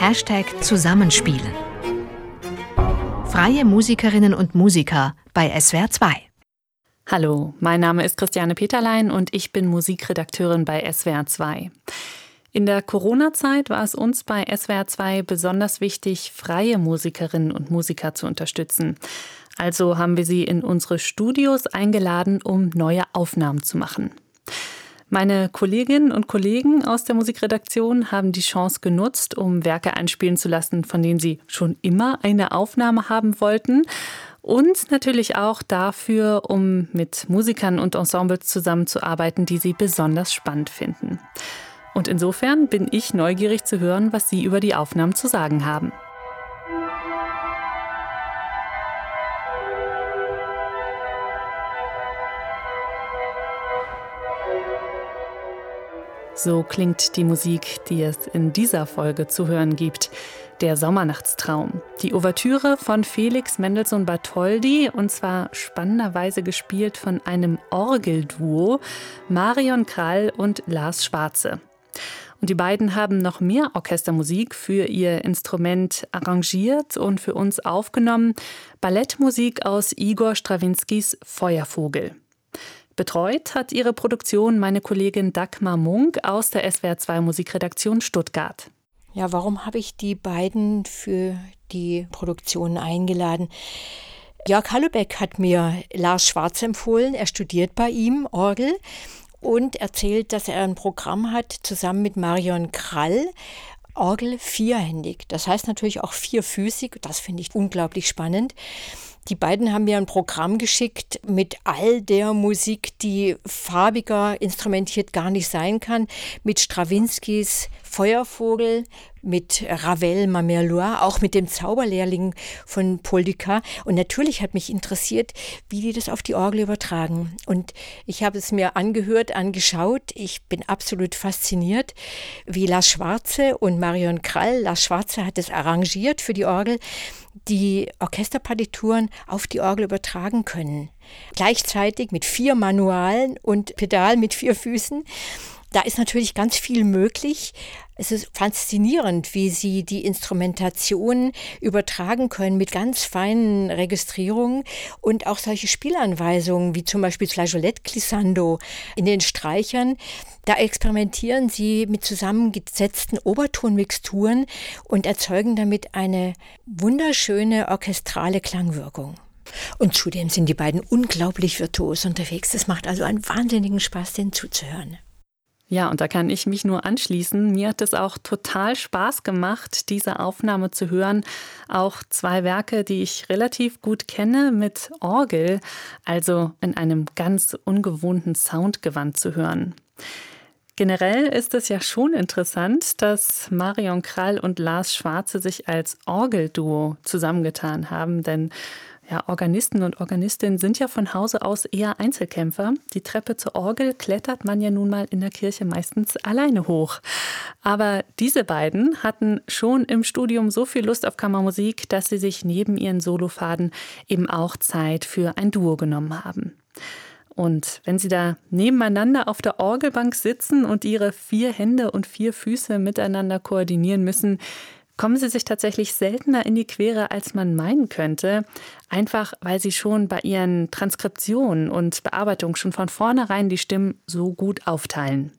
Hashtag Zusammenspielen. Freie Musikerinnen und Musiker bei SWR 2. Hallo, mein Name ist Christiane Peterlein und ich bin Musikredakteurin bei SWR 2. In der Corona-Zeit war es uns bei SWR 2 besonders wichtig, freie Musikerinnen und Musiker zu unterstützen. Also haben wir sie in unsere Studios eingeladen, um neue Aufnahmen zu machen. Meine Kolleginnen und Kollegen aus der Musikredaktion haben die Chance genutzt, um Werke einspielen zu lassen, von denen sie schon immer eine Aufnahme haben wollten. Und natürlich auch dafür, um mit Musikern und Ensembles zusammenzuarbeiten, die sie besonders spannend finden. Und insofern bin ich neugierig zu hören, was Sie über die Aufnahmen zu sagen haben. So klingt die Musik, die es in dieser Folge zu hören gibt. Der Sommernachtstraum. Die Ouvertüre von Felix Mendelssohn Bartholdy und zwar spannenderweise gespielt von einem Orgelduo Marion Krall und Lars Schwarze. Und die beiden haben noch mehr Orchestermusik für ihr Instrument arrangiert und für uns aufgenommen. Ballettmusik aus Igor Strawinskys Feuervogel. Betreut hat ihre Produktion meine Kollegin Dagmar Munk aus der SWR2 Musikredaktion Stuttgart. Ja, warum habe ich die beiden für die Produktion eingeladen? Jörg Hallebeck hat mir Lars Schwarz empfohlen. Er studiert bei ihm Orgel und erzählt, dass er ein Programm hat zusammen mit Marion Krall. Orgel vierhändig. Das heißt natürlich auch vierfüßig. Das finde ich unglaublich spannend. Die beiden haben mir ein Programm geschickt mit all der Musik, die farbiger instrumentiert gar nicht sein kann, mit Strawinskys Feuervogel, mit Ravel Mamerlois, auch mit dem Zauberlehrling von Paul Dukas. Und natürlich hat mich interessiert, wie die das auf die Orgel übertragen. Und ich habe es mir angehört, angeschaut. Ich bin absolut fasziniert, wie Lars Schwarze und Marion Krall, Lars Schwarze hat es arrangiert für die Orgel, die Orchesterpartituren auf die Orgel übertragen können. Gleichzeitig mit vier Manualen und Pedal mit vier Füßen. Da ist natürlich ganz viel möglich. Es ist faszinierend, wie sie die Instrumentation übertragen können mit ganz feinen Registrierungen und auch solche Spielanweisungen wie zum Beispiel Flageolette Glissando in den Streichern. Da experimentieren sie mit zusammengesetzten Obertonmixturen und erzeugen damit eine wunderschöne orchestrale Klangwirkung. Und zudem sind die beiden unglaublich virtuos unterwegs. Es macht also einen wahnsinnigen Spaß, denen zuzuhören. Ja, und da kann ich mich nur anschließen. Mir hat es auch total Spaß gemacht, diese Aufnahme zu hören. Auch zwei Werke, die ich relativ gut kenne, mit Orgel, also in einem ganz ungewohnten Soundgewand zu hören. Generell ist es ja schon interessant, dass Marion Krall und Lars Schwarze sich als Orgelduo zusammengetan haben, denn ja, Organisten und Organistinnen sind ja von Hause aus eher Einzelkämpfer. Die Treppe zur Orgel klettert man ja nun mal in der Kirche meistens alleine hoch. Aber diese beiden hatten schon im Studium so viel Lust auf Kammermusik, dass sie sich neben ihren Solofaden eben auch Zeit für ein Duo genommen haben. Und wenn Sie da nebeneinander auf der Orgelbank sitzen und Ihre vier Hände und vier Füße miteinander koordinieren müssen, kommen sie sich tatsächlich seltener in die Quere, als man meinen könnte, einfach weil sie schon bei ihren Transkriptionen und Bearbeitungen schon von vornherein die Stimmen so gut aufteilen.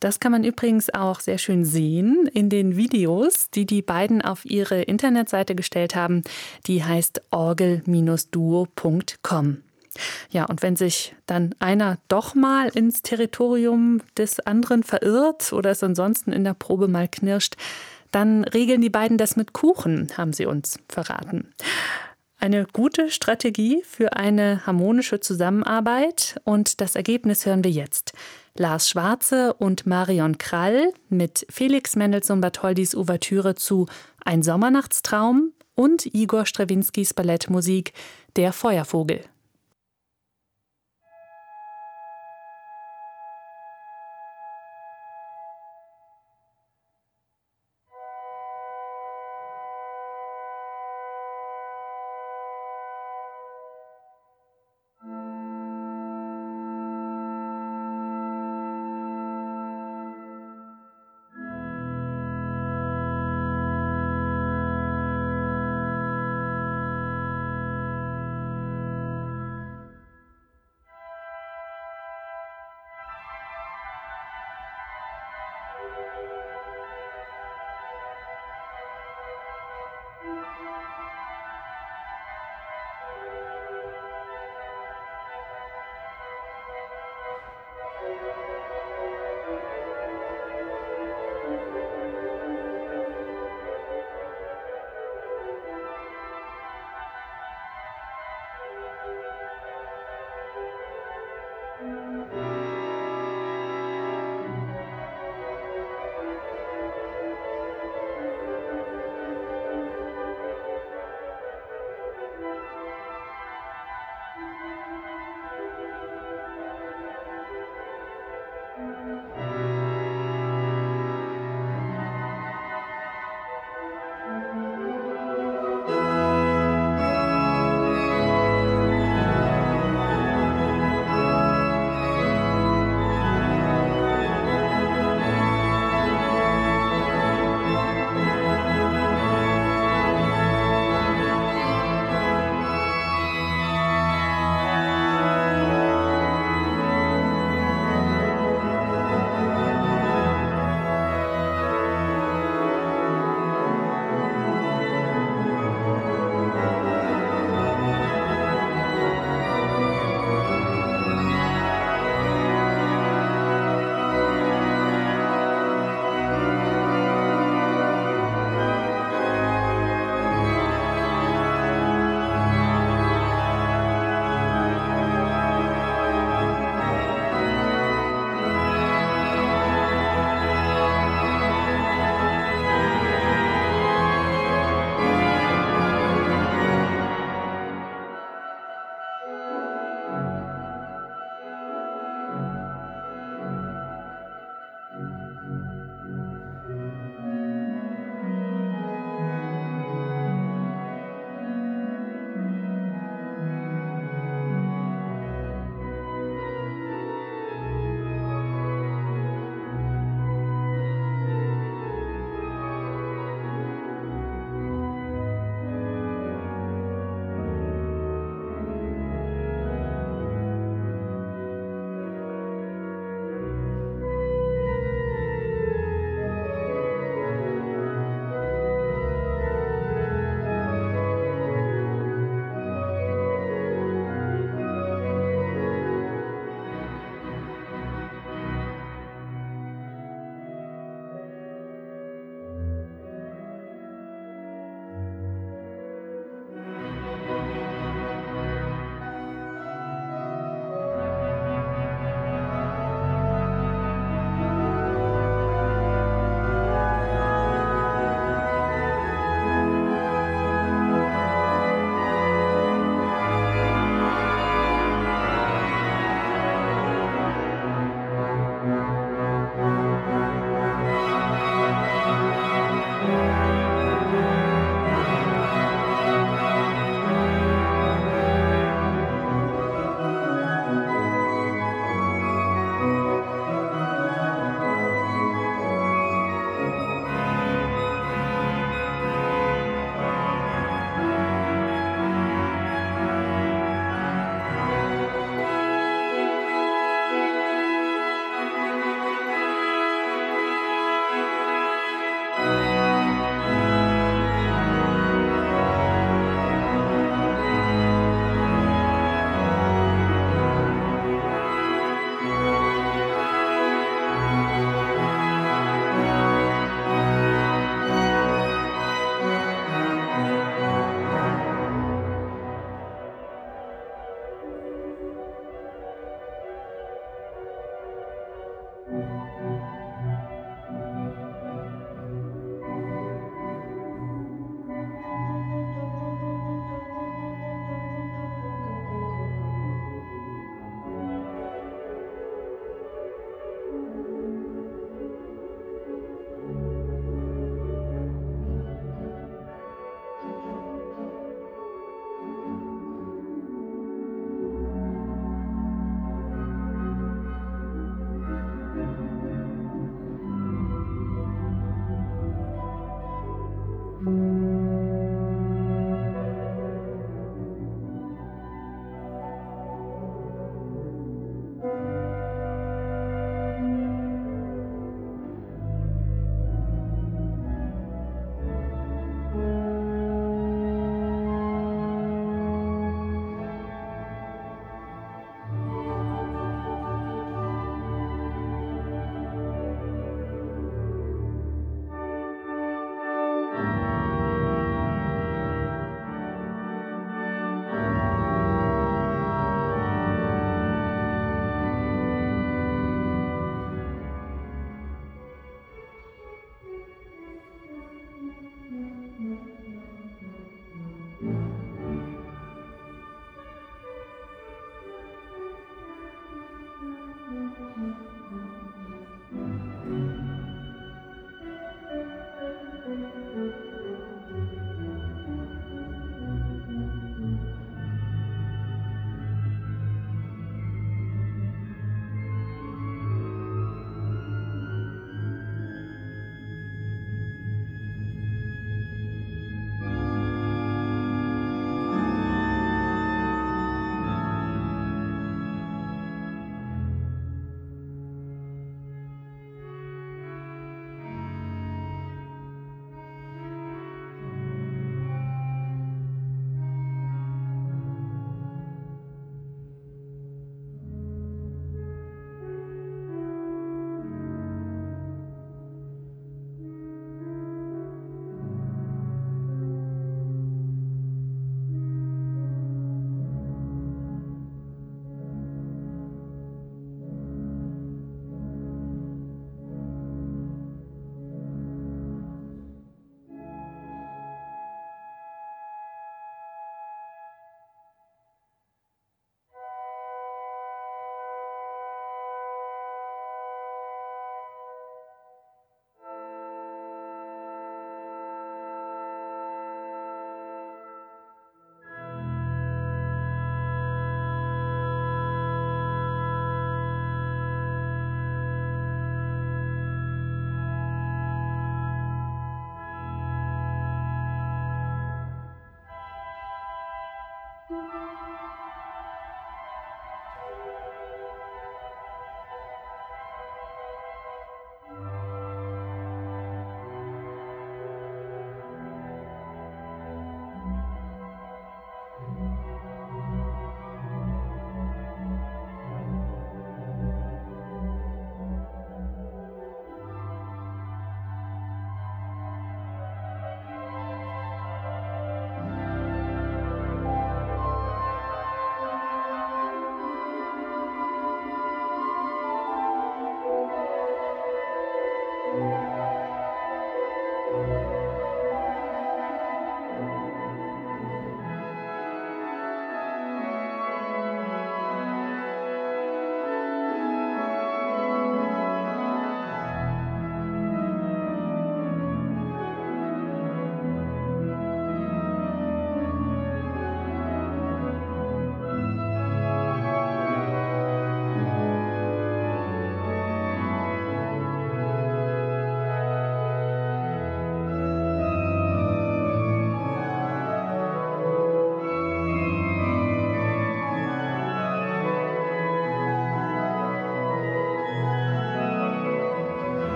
Das kann man übrigens auch sehr schön sehen in den Videos, die die beiden auf ihre Internetseite gestellt haben. Die heißt orgel-duo.com. Ja, und wenn sich dann einer doch mal ins Territorium des anderen verirrt oder es ansonsten in der Probe mal knirscht, dann regeln die beiden das mit Kuchen, haben sie uns verraten. Eine gute Strategie für eine harmonische Zusammenarbeit und das Ergebnis hören wir jetzt. Lars Schwarze und Marion Krall mit Felix Mendelssohn Bartholdys Ouvertüre zu Ein Sommernachtstraum und Igor Strawinskys Ballettmusik Der Feuervogel.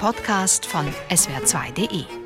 Podcast von swr2.de